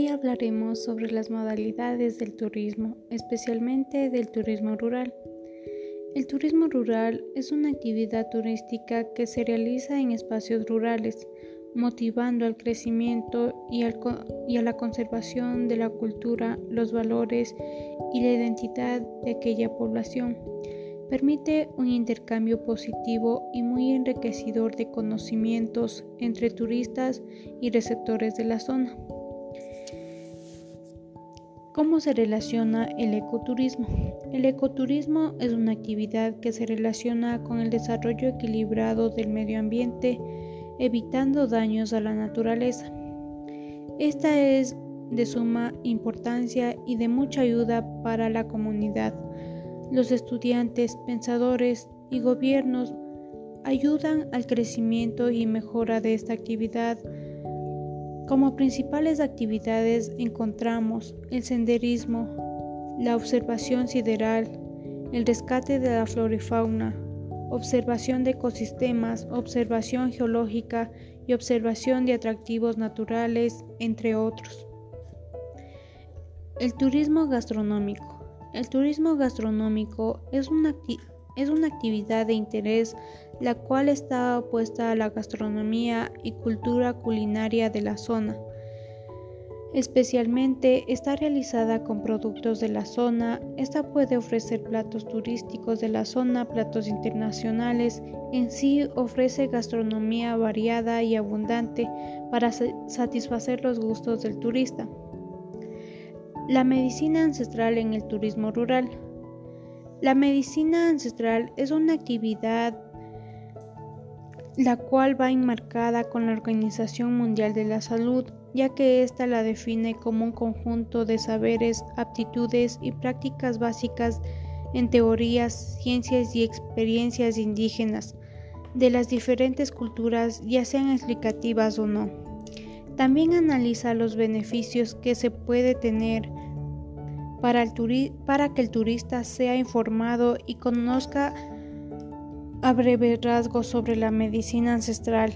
hablaremos sobre las modalidades del turismo, especialmente del turismo rural. El turismo rural es una actividad turística que se realiza en espacios rurales, motivando al crecimiento y, a la conservación de la cultura, los valores y la identidad de aquella población. Permite un intercambio positivo y muy enriquecedor de conocimientos entre turistas y receptores de la zona. ¿Cómo se relaciona el ecoturismo? El ecoturismo es una actividad que se relaciona con el desarrollo equilibrado del medio ambiente, evitando daños a la naturaleza. Esta es de suma importancia y de mucha ayuda para la comunidad. Los estudiantes, pensadores y gobiernos ayudan al crecimiento y mejora de esta actividad como principales actividades encontramos el senderismo, la observación sideral, el rescate de la flora y fauna, observación de ecosistemas, observación geológica y observación de atractivos naturales, entre otros. El turismo gastronómico. El turismo gastronómico es una, es una actividad de interés la cual está opuesta a la gastronomía y cultura culinaria de la zona. Especialmente está realizada con productos de la zona. Esta puede ofrecer platos turísticos de la zona, platos internacionales. En sí ofrece gastronomía variada y abundante para satisfacer los gustos del turista. La medicina ancestral en el turismo rural. La medicina ancestral es una actividad la cual va enmarcada con la Organización Mundial de la Salud, ya que ésta la define como un conjunto de saberes, aptitudes y prácticas básicas en teorías, ciencias y experiencias indígenas de las diferentes culturas, ya sean explicativas o no. También analiza los beneficios que se puede tener para, que el turista sea informado y conozca a breve rasgos sobre la medicina ancestral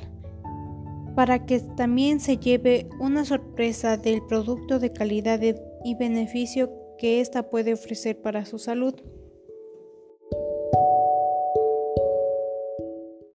para que también se lleve una sorpresa del producto de calidad y beneficio que ésta puede ofrecer para su salud.